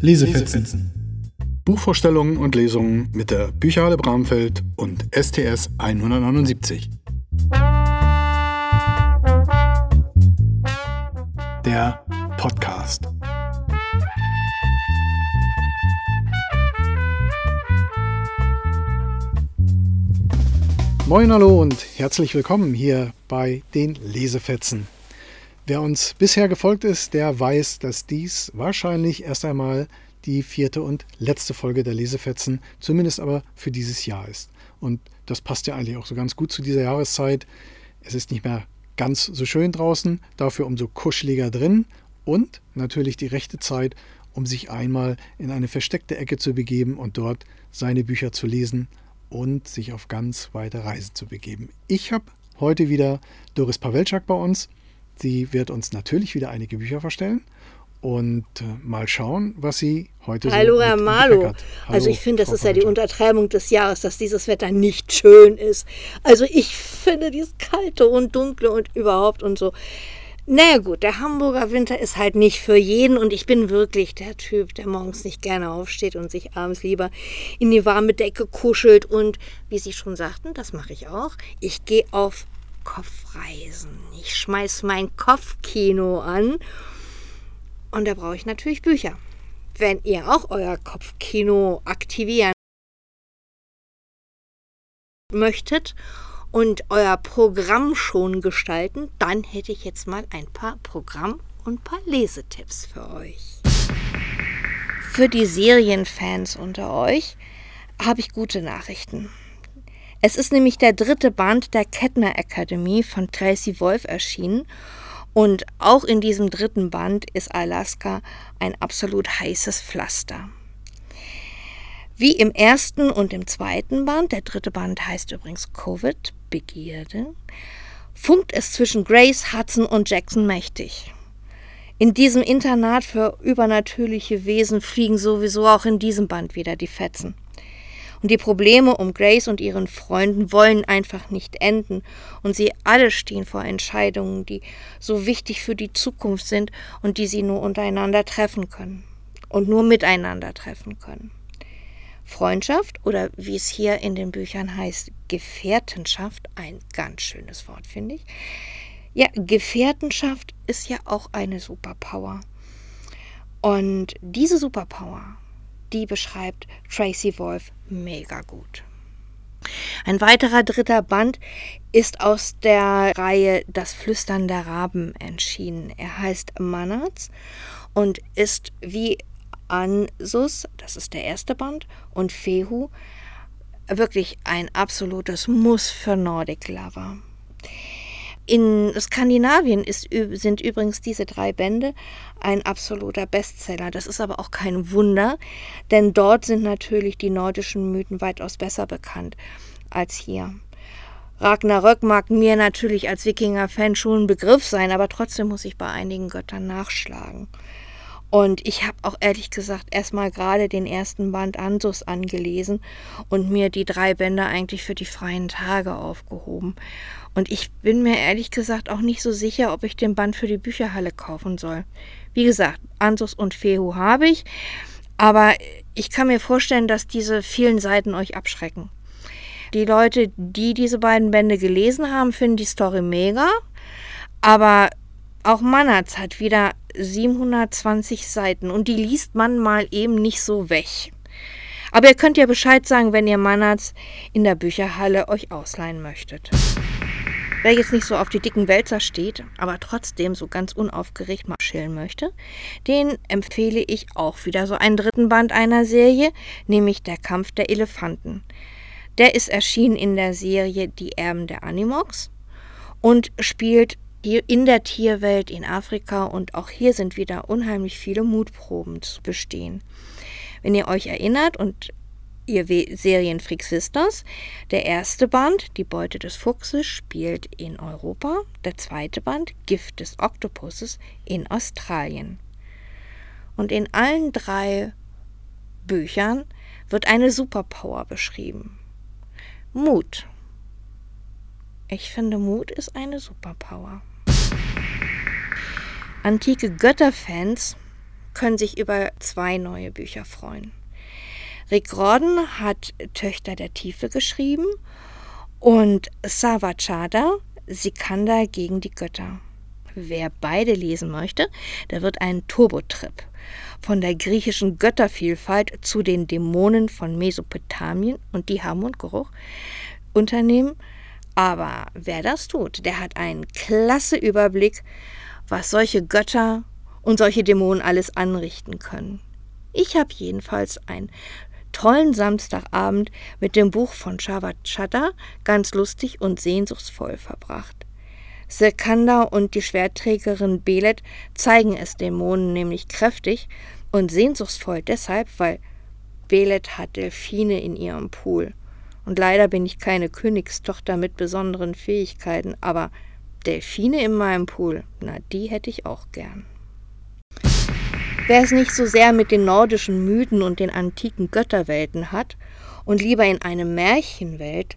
Lesefetzen. Buchvorstellungen und Lesungen mit der Bücherhalle Bramfeld und STS 179. Der Podcast. Moin, hallo und herzlich willkommen hier bei den Lesefetzen. Wer uns bisher gefolgt ist, der weiß, dass dies wahrscheinlich erst einmal die vierte und letzte Folge der Lesefetzen, zumindest aber für dieses Jahr ist. Und das passt ja eigentlich auch so ganz gut zu dieser Jahreszeit. Es ist nicht mehr ganz so schön draußen, dafür umso kuscheliger drin und natürlich die rechte Zeit, um sich einmal in eine versteckte Ecke zu begeben und dort seine Bücher zu lesen und sich auf ganz weite Reisen zu begeben. Ich habe heute wieder Doris Pawelczak bei uns Sie wird uns natürlich wieder einige Bücher vorstellen und äh, mal schauen, was sie heute Hallo, so Herr Malo. Hallo, also ich finde, das Frau ist ja die Untertreibung des Jahres, dass dieses Wetter nicht schön ist. Also ich finde dieses kalte und dunkle und überhaupt und so. Naja gut, der Hamburger Winter ist halt nicht für jeden und ich bin wirklich der Typ, der morgens nicht gerne aufsteht und sich abends lieber in die warme Decke kuschelt und wie Sie schon sagten, das mache ich auch. Ich gehe auf Kopfreisen. Ich schmeiß mein Kopfkino an und da brauche ich natürlich Bücher. Wenn ihr auch euer Kopfkino aktivieren möchtet und euer Programm schon gestalten, dann hätte ich jetzt mal ein paar Programm- und paar Lesetipps für euch. Für die Serienfans unter euch habe ich gute Nachrichten. Es ist nämlich der dritte Band der Kettner Akademie von Tracy Wolf erschienen. Und auch in diesem dritten Band ist Alaska ein absolut heißes Pflaster. Wie im ersten und im zweiten Band, der dritte Band heißt übrigens Covid, Begierde, funkt es zwischen Grace, Hudson und Jackson mächtig. In diesem Internat für übernatürliche Wesen fliegen sowieso auch in diesem Band wieder die Fetzen. Und die Probleme um Grace und ihren Freunden wollen einfach nicht enden. Und sie alle stehen vor Entscheidungen, die so wichtig für die Zukunft sind und die sie nur untereinander treffen können. Und nur miteinander treffen können. Freundschaft oder wie es hier in den Büchern heißt, Gefährtenschaft, ein ganz schönes Wort, finde ich. Ja, Gefährtenschaft ist ja auch eine Superpower. Und diese Superpower die beschreibt Tracy Wolf mega gut. Ein weiterer dritter Band ist aus der Reihe Das Flüstern der Raben entschieden. Er heißt Manats und ist wie Ansus, das ist der erste Band, und Fehu wirklich ein absolutes Muss für Nordic Lover. In Skandinavien ist, sind übrigens diese drei Bände ein absoluter Bestseller. Das ist aber auch kein Wunder, denn dort sind natürlich die nordischen Mythen weitaus besser bekannt als hier. Ragnarök mag mir natürlich als Wikinger-Fan schon ein Begriff sein, aber trotzdem muss ich bei einigen Göttern nachschlagen. Und ich habe auch ehrlich gesagt erstmal gerade den ersten Band Ansus angelesen und mir die drei Bände eigentlich für die freien Tage aufgehoben. Und ich bin mir ehrlich gesagt auch nicht so sicher, ob ich den Band für die Bücherhalle kaufen soll. Wie gesagt, Ansus und Fehu habe ich, aber ich kann mir vorstellen, dass diese vielen Seiten euch abschrecken. Die Leute, die diese beiden Bände gelesen haben, finden die Story mega, aber auch Manatz hat wieder 720 Seiten und die liest man mal eben nicht so weg. Aber ihr könnt ja Bescheid sagen, wenn ihr Manatz in der Bücherhalle euch ausleihen möchtet. Wer jetzt nicht so auf die dicken Wälzer steht, aber trotzdem so ganz unaufgeregt mal chillen möchte, den empfehle ich auch wieder so einen dritten Band einer Serie, nämlich Der Kampf der Elefanten. Der ist erschienen in der Serie Die Erben der Animox und spielt in der Tierwelt in Afrika und auch hier sind wieder unheimlich viele Mutproben zu bestehen. Wenn ihr euch erinnert und ihr Serienfreaks wisst das. Der erste Band, Die Beute des Fuchses, spielt in Europa. Der zweite Band, Gift des Oktopusses, in Australien. Und in allen drei Büchern wird eine Superpower beschrieben. Mut. Ich finde, Mut ist eine Superpower. Antike Götterfans können sich über zwei neue Bücher freuen. Rick Gordon hat Töchter der Tiefe geschrieben und Savachada Sikanda gegen die Götter. Wer beide lesen möchte, der wird einen Turbotrip von der griechischen Göttervielfalt zu den Dämonen von Mesopotamien und die und Geruch unternehmen. Aber wer das tut, der hat einen klasse Überblick, was solche Götter und solche Dämonen alles anrichten können. Ich habe jedenfalls einen tollen Samstagabend mit dem Buch von Chatter ganz lustig und sehnsuchtsvoll verbracht. Sekanda und die Schwertträgerin Belet zeigen es Dämonen nämlich kräftig und sehnsuchtsvoll deshalb, weil Belet hat Delfine in ihrem Pool. Und leider bin ich keine Königstochter mit besonderen Fähigkeiten, aber Delfine in meinem Pool, na, die hätte ich auch gern. Wer es nicht so sehr mit den nordischen Mythen und den antiken Götterwelten hat und lieber in eine Märchenwelt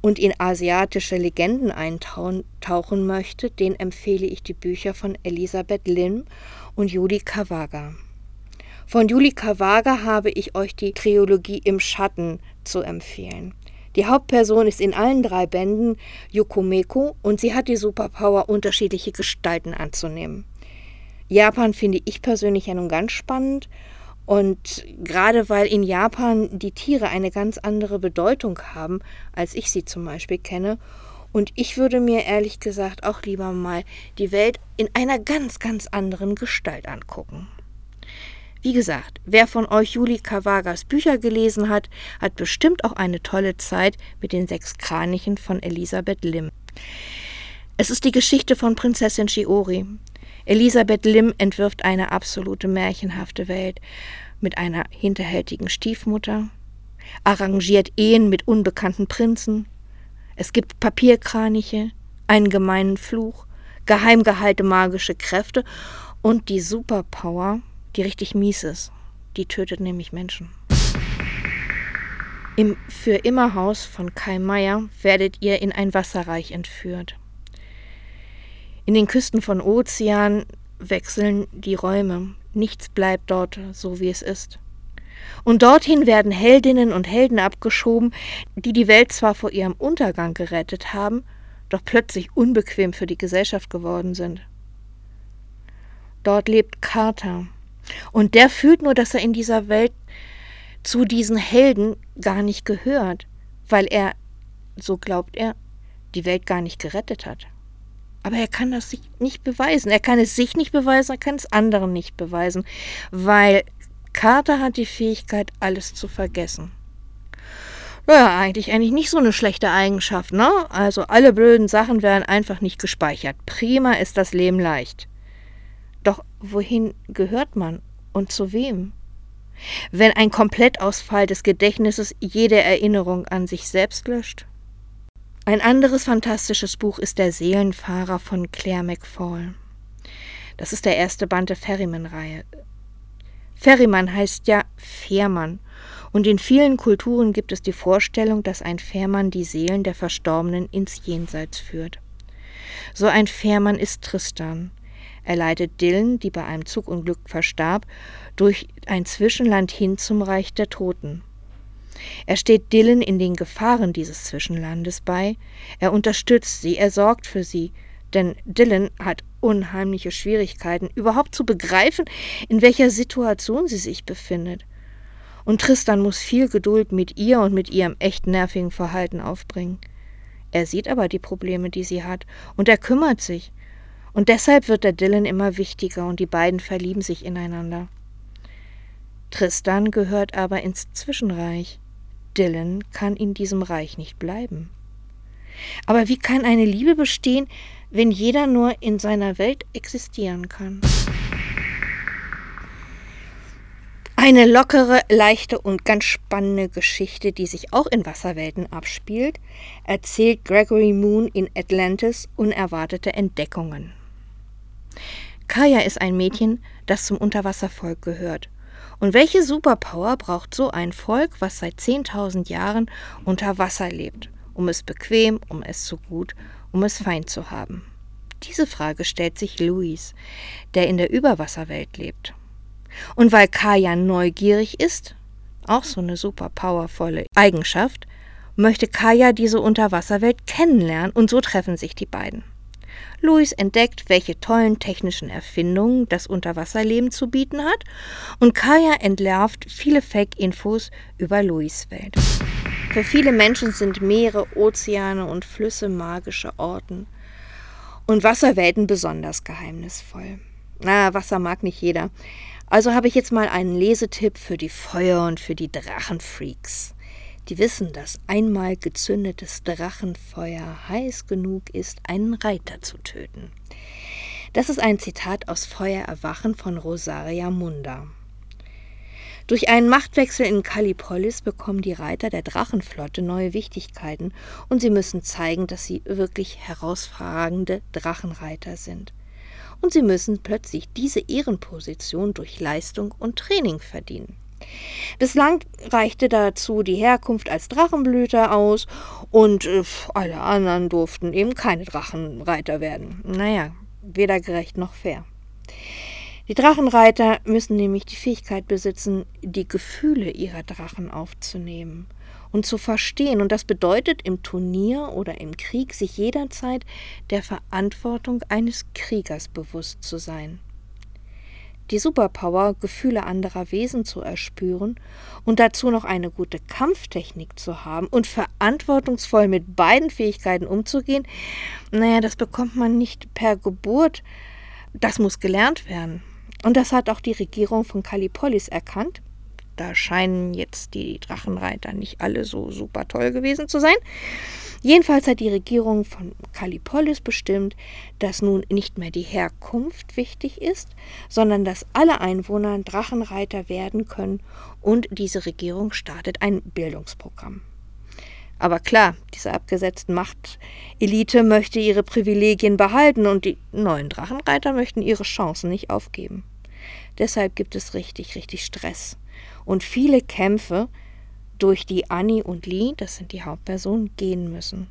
und in asiatische Legenden eintauchen möchte, den empfehle ich die Bücher von Elisabeth Lim und Juli Kavaga. Von Juli Kavaga habe ich euch die Trilogie Im Schatten zu empfehlen. Die Hauptperson ist in allen drei Bänden Yokomeko und sie hat die Superpower, unterschiedliche Gestalten anzunehmen. Japan finde ich persönlich ja nun ganz spannend. Und gerade weil in Japan die Tiere eine ganz andere Bedeutung haben, als ich sie zum Beispiel kenne. Und ich würde mir ehrlich gesagt auch lieber mal die Welt in einer ganz, ganz anderen Gestalt angucken. Wie gesagt, wer von euch Juli Kavagas Bücher gelesen hat, hat bestimmt auch eine tolle Zeit mit den sechs Kranichen von Elisabeth Lim. Es ist die Geschichte von Prinzessin Shiori. Elisabeth Lim entwirft eine absolute märchenhafte Welt mit einer hinterhältigen Stiefmutter, arrangiert Ehen mit unbekannten Prinzen. Es gibt Papierkraniche, einen gemeinen Fluch, geheimgehalte magische Kräfte und die Superpower, die richtig mies ist. Die tötet nämlich Menschen. Im Für immer Haus von Kai Meier werdet ihr in ein Wasserreich entführt. In den Küsten von Ozean wechseln die Räume. Nichts bleibt dort so, wie es ist. Und dorthin werden Heldinnen und Helden abgeschoben, die die Welt zwar vor ihrem Untergang gerettet haben, doch plötzlich unbequem für die Gesellschaft geworden sind. Dort lebt Carter. Und der fühlt nur, dass er in dieser Welt zu diesen Helden gar nicht gehört, weil er, so glaubt er, die Welt gar nicht gerettet hat. Aber er kann das nicht beweisen. Er kann es sich nicht beweisen, er kann es anderen nicht beweisen, weil Carter hat die Fähigkeit, alles zu vergessen. Naja, eigentlich, eigentlich nicht so eine schlechte Eigenschaft, ne? Also alle blöden Sachen werden einfach nicht gespeichert. Prima ist das Leben leicht. Wohin gehört man und zu wem? Wenn ein Komplettausfall des Gedächtnisses jede Erinnerung an sich selbst löscht? Ein anderes fantastisches Buch ist Der Seelenfahrer von Claire McFall. Das ist der erste Band der Ferryman-Reihe. Ferryman heißt ja Fährmann. Und in vielen Kulturen gibt es die Vorstellung, dass ein Fährmann die Seelen der Verstorbenen ins Jenseits führt. So ein Fährmann ist Tristan. Er leitet Dylan, die bei einem Zugunglück verstarb, durch ein Zwischenland hin zum Reich der Toten. Er steht Dylan in den Gefahren dieses Zwischenlandes bei, er unterstützt sie, er sorgt für sie, denn Dylan hat unheimliche Schwierigkeiten, überhaupt zu begreifen, in welcher Situation sie sich befindet. Und Tristan muss viel Geduld mit ihr und mit ihrem echt nervigen Verhalten aufbringen. Er sieht aber die Probleme, die sie hat, und er kümmert sich. Und deshalb wird der Dylan immer wichtiger und die beiden verlieben sich ineinander. Tristan gehört aber ins Zwischenreich. Dylan kann in diesem Reich nicht bleiben. Aber wie kann eine Liebe bestehen, wenn jeder nur in seiner Welt existieren kann? Eine lockere, leichte und ganz spannende Geschichte, die sich auch in Wasserwelten abspielt, erzählt Gregory Moon in Atlantis unerwartete Entdeckungen. Kaya ist ein Mädchen, das zum Unterwasservolk gehört und welche Superpower braucht so ein Volk, was seit 10.000 Jahren unter Wasser lebt, um es bequem, um es zu gut, um es fein zu haben? Diese Frage stellt sich Louis, der in der Überwasserwelt lebt. Und weil Kaya neugierig ist, auch so eine super powervolle Eigenschaft, möchte Kaya diese Unterwasserwelt kennenlernen und so treffen sich die beiden. Louis entdeckt, welche tollen technischen Erfindungen das Unterwasserleben zu bieten hat und Kaya entlarvt viele Fake-Infos über Louis Welt. Für viele Menschen sind Meere, Ozeane und Flüsse magische Orten und Wasserwelten besonders geheimnisvoll. Na, Wasser mag nicht jeder. Also habe ich jetzt mal einen Lesetipp für die Feuer- und für die Drachenfreaks. Die wissen, dass einmal gezündetes Drachenfeuer heiß genug ist, einen Reiter zu töten. Das ist ein Zitat aus Feuer erwachen von Rosaria Munda. Durch einen Machtwechsel in Kallipolis bekommen die Reiter der Drachenflotte neue Wichtigkeiten und sie müssen zeigen, dass sie wirklich herausragende Drachenreiter sind. Und sie müssen plötzlich diese Ehrenposition durch Leistung und Training verdienen. Bislang reichte dazu die Herkunft als Drachenblüter aus und äh, alle anderen durften eben keine Drachenreiter werden. Naja, weder gerecht noch fair. Die Drachenreiter müssen nämlich die Fähigkeit besitzen, die Gefühle ihrer Drachen aufzunehmen und zu verstehen. Und das bedeutet im Turnier oder im Krieg sich jederzeit der Verantwortung eines Kriegers bewusst zu sein die Superpower, Gefühle anderer Wesen zu erspüren und dazu noch eine gute Kampftechnik zu haben und verantwortungsvoll mit beiden Fähigkeiten umzugehen, naja, das bekommt man nicht per Geburt. Das muss gelernt werden. Und das hat auch die Regierung von Kallipolis erkannt. Da scheinen jetzt die Drachenreiter nicht alle so super toll gewesen zu sein. Jedenfalls hat die Regierung von Kallipolis bestimmt, dass nun nicht mehr die Herkunft wichtig ist, sondern dass alle Einwohner Drachenreiter werden können und diese Regierung startet ein Bildungsprogramm. Aber klar, diese abgesetzten Machtelite möchte ihre Privilegien behalten und die neuen Drachenreiter möchten ihre Chancen nicht aufgeben. Deshalb gibt es richtig, richtig Stress und viele Kämpfe, durch die Annie und Lee, das sind die Hauptpersonen, gehen müssen.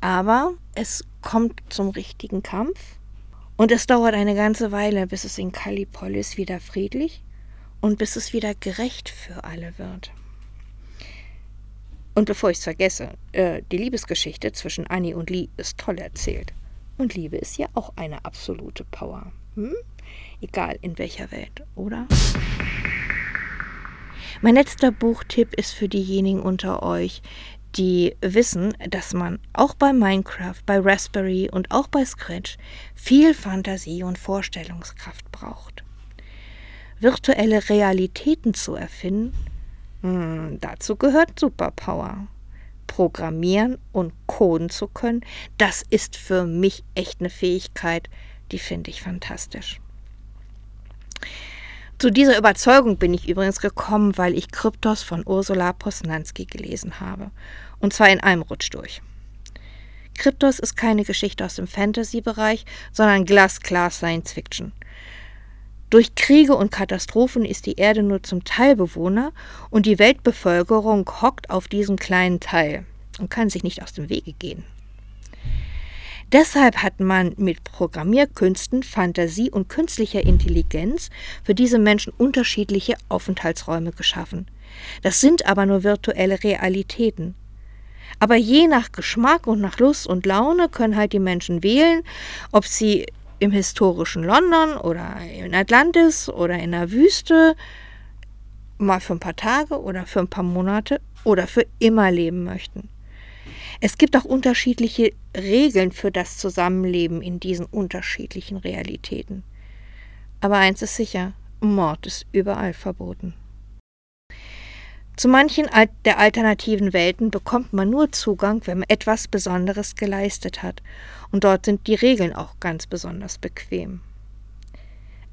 Aber es kommt zum richtigen Kampf und es dauert eine ganze Weile, bis es in Kallipolis wieder friedlich und bis es wieder gerecht für alle wird. Und bevor ich es vergesse, äh, die Liebesgeschichte zwischen Annie und Lee ist toll erzählt. Und Liebe ist ja auch eine absolute Power. Hm? Egal in welcher Welt, oder? Mein letzter Buchtipp ist für diejenigen unter euch, die wissen, dass man auch bei Minecraft, bei Raspberry und auch bei Scratch viel Fantasie und Vorstellungskraft braucht. Virtuelle Realitäten zu erfinden, mh, hm, dazu gehört Superpower. Programmieren und coden zu können, das ist für mich echt eine Fähigkeit, die finde ich fantastisch. Zu dieser Überzeugung bin ich übrigens gekommen, weil ich Kryptos von Ursula Posnanski gelesen habe. Und zwar in einem Rutsch durch. Kryptos ist keine Geschichte aus dem Fantasy-Bereich, sondern glasklar Science Fiction. Durch Kriege und Katastrophen ist die Erde nur zum Teil Bewohner und die Weltbevölkerung hockt auf diesem kleinen Teil und kann sich nicht aus dem Wege gehen. Deshalb hat man mit Programmierkünsten, Fantasie und künstlicher Intelligenz für diese Menschen unterschiedliche Aufenthaltsräume geschaffen. Das sind aber nur virtuelle Realitäten. Aber je nach Geschmack und nach Lust und Laune können halt die Menschen wählen, ob sie im historischen London oder in Atlantis oder in der Wüste mal für ein paar Tage oder für ein paar Monate oder für immer leben möchten. Es gibt auch unterschiedliche Regeln für das Zusammenleben in diesen unterschiedlichen Realitäten. Aber eins ist sicher, Mord ist überall verboten. Zu manchen der alternativen Welten bekommt man nur Zugang, wenn man etwas Besonderes geleistet hat, und dort sind die Regeln auch ganz besonders bequem.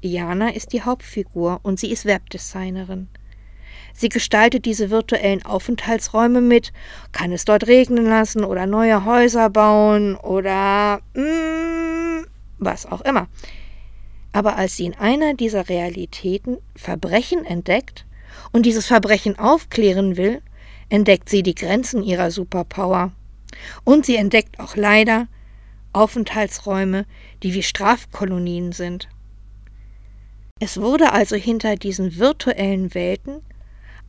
Iana ist die Hauptfigur und sie ist Webdesignerin. Sie gestaltet diese virtuellen Aufenthaltsräume mit, kann es dort regnen lassen oder neue Häuser bauen oder mm, was auch immer. Aber als sie in einer dieser Realitäten Verbrechen entdeckt und dieses Verbrechen aufklären will, entdeckt sie die Grenzen ihrer Superpower. Und sie entdeckt auch leider Aufenthaltsräume, die wie Strafkolonien sind. Es wurde also hinter diesen virtuellen Welten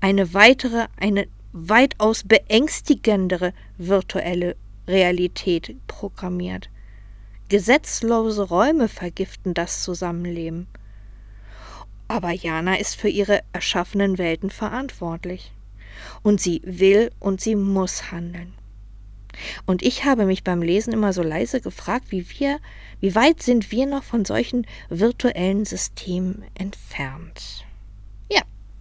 eine weitere, eine weitaus beängstigendere virtuelle Realität programmiert. Gesetzlose Räume vergiften das Zusammenleben. Aber Jana ist für ihre erschaffenen Welten verantwortlich. Und sie will und sie muss handeln. Und ich habe mich beim Lesen immer so leise gefragt, wie wir, wie weit sind wir noch von solchen virtuellen Systemen entfernt?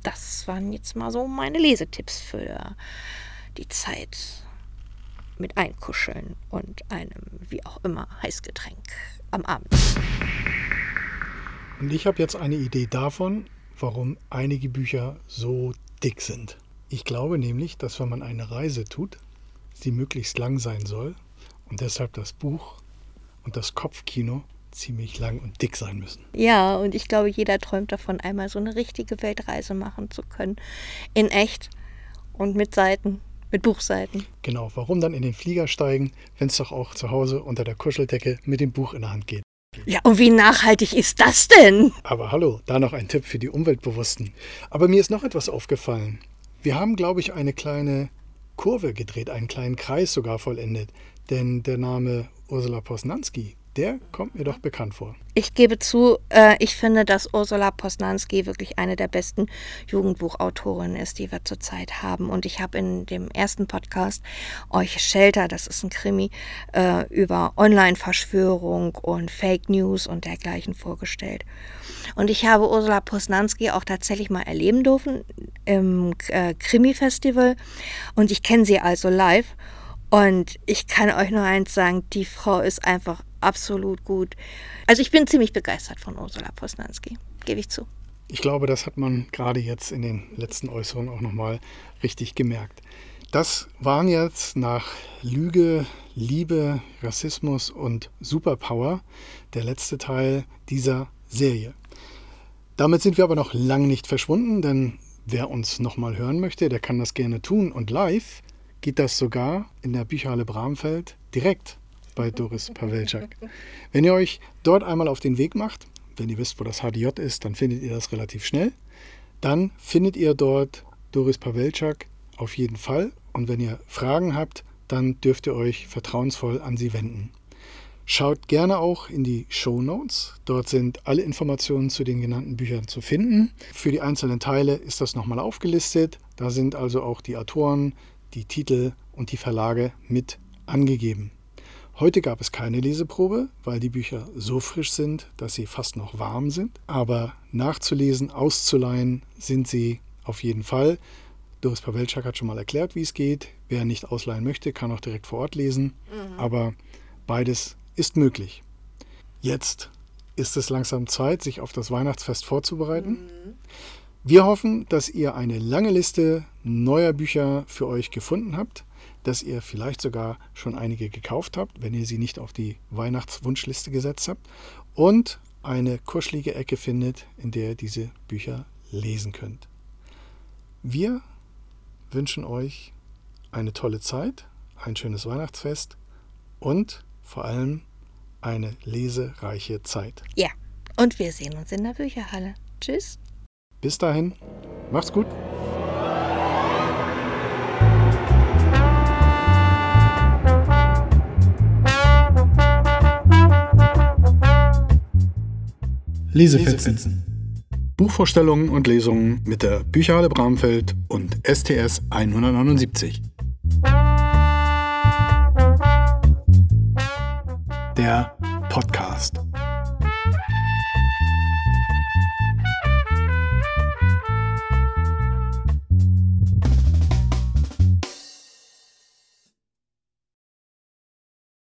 Das waren jetzt mal so meine Lesetipps für die Zeit mit Einkuscheln und einem, wie auch immer, Heißgetränk am Abend. Und ich habe jetzt eine Idee davon, warum einige Bücher so dick sind. Ich glaube nämlich, dass wenn man eine Reise tut, sie möglichst lang sein soll und deshalb das Buch und das Kopfkino ziemlich lang und dick sein müssen. Ja, und ich glaube, jeder träumt davon, einmal so eine richtige Weltreise machen zu können. In echt und mit Seiten, mit Buchseiten. Genau, warum dann in den Flieger steigen, wenn es doch auch zu Hause unter der Kuscheldecke mit dem Buch in der Hand geht. Ja, und wie nachhaltig ist das denn? Aber hallo, da noch ein Tipp für die Umweltbewussten. Aber mir ist noch etwas aufgefallen. Wir haben, glaube ich, eine kleine Kurve gedreht, einen kleinen Kreis sogar vollendet. Denn der Name Ursula Posnanski der kommt mir doch bekannt vor. Ich gebe zu, äh, ich finde, dass Ursula Posnanski wirklich eine der besten Jugendbuchautorinnen ist, die wir zurzeit haben. Und ich habe in dem ersten Podcast euch Shelter, das ist ein Krimi, äh, über Online-Verschwörung und Fake News und dergleichen vorgestellt. Und ich habe Ursula Posnanski auch tatsächlich mal erleben dürfen im äh, Krimi-Festival. Und ich kenne sie also live. Und ich kann euch nur eins sagen, die Frau ist einfach absolut gut. Also ich bin ziemlich begeistert von Ursula Posnanski, gebe ich zu. Ich glaube, das hat man gerade jetzt in den letzten Äußerungen auch nochmal richtig gemerkt. Das waren jetzt nach Lüge, Liebe, Rassismus und Superpower der letzte Teil dieser Serie. Damit sind wir aber noch lang nicht verschwunden, denn wer uns nochmal hören möchte, der kann das gerne tun und live geht das sogar in der Bücherhalle Bramfeld direkt bei Doris Pavelczak. Wenn ihr euch dort einmal auf den Weg macht, wenn ihr wisst, wo das HDJ ist, dann findet ihr das relativ schnell. Dann findet ihr dort Doris Pavelczak auf jeden Fall. Und wenn ihr Fragen habt, dann dürft ihr euch vertrauensvoll an sie wenden. Schaut gerne auch in die Show Notes. Dort sind alle Informationen zu den genannten Büchern zu finden. Für die einzelnen Teile ist das nochmal aufgelistet. Da sind also auch die Autoren, die Titel und die Verlage mit angegeben. Heute gab es keine Leseprobe, weil die Bücher so frisch sind, dass sie fast noch warm sind. Aber nachzulesen, auszuleihen sind sie auf jeden Fall. Doris Pawelczak hat schon mal erklärt, wie es geht. Wer nicht ausleihen möchte, kann auch direkt vor Ort lesen. Mhm. Aber beides ist möglich. Jetzt ist es langsam Zeit, sich auf das Weihnachtsfest vorzubereiten. Mhm. Wir hoffen, dass ihr eine lange Liste neuer Bücher für euch gefunden habt, dass ihr vielleicht sogar schon einige gekauft habt, wenn ihr sie nicht auf die Weihnachtswunschliste gesetzt habt und eine kuschelige Ecke findet, in der ihr diese Bücher lesen könnt. Wir wünschen euch eine tolle Zeit, ein schönes Weihnachtsfest und vor allem eine lesereiche Zeit. Ja, und wir sehen uns in der Bücherhalle. Tschüss. Bis dahin, macht's gut. Lesefetzen. Buchvorstellungen und Lesungen mit der Bücherhalle Bramfeld und STS 179. Der Podcast.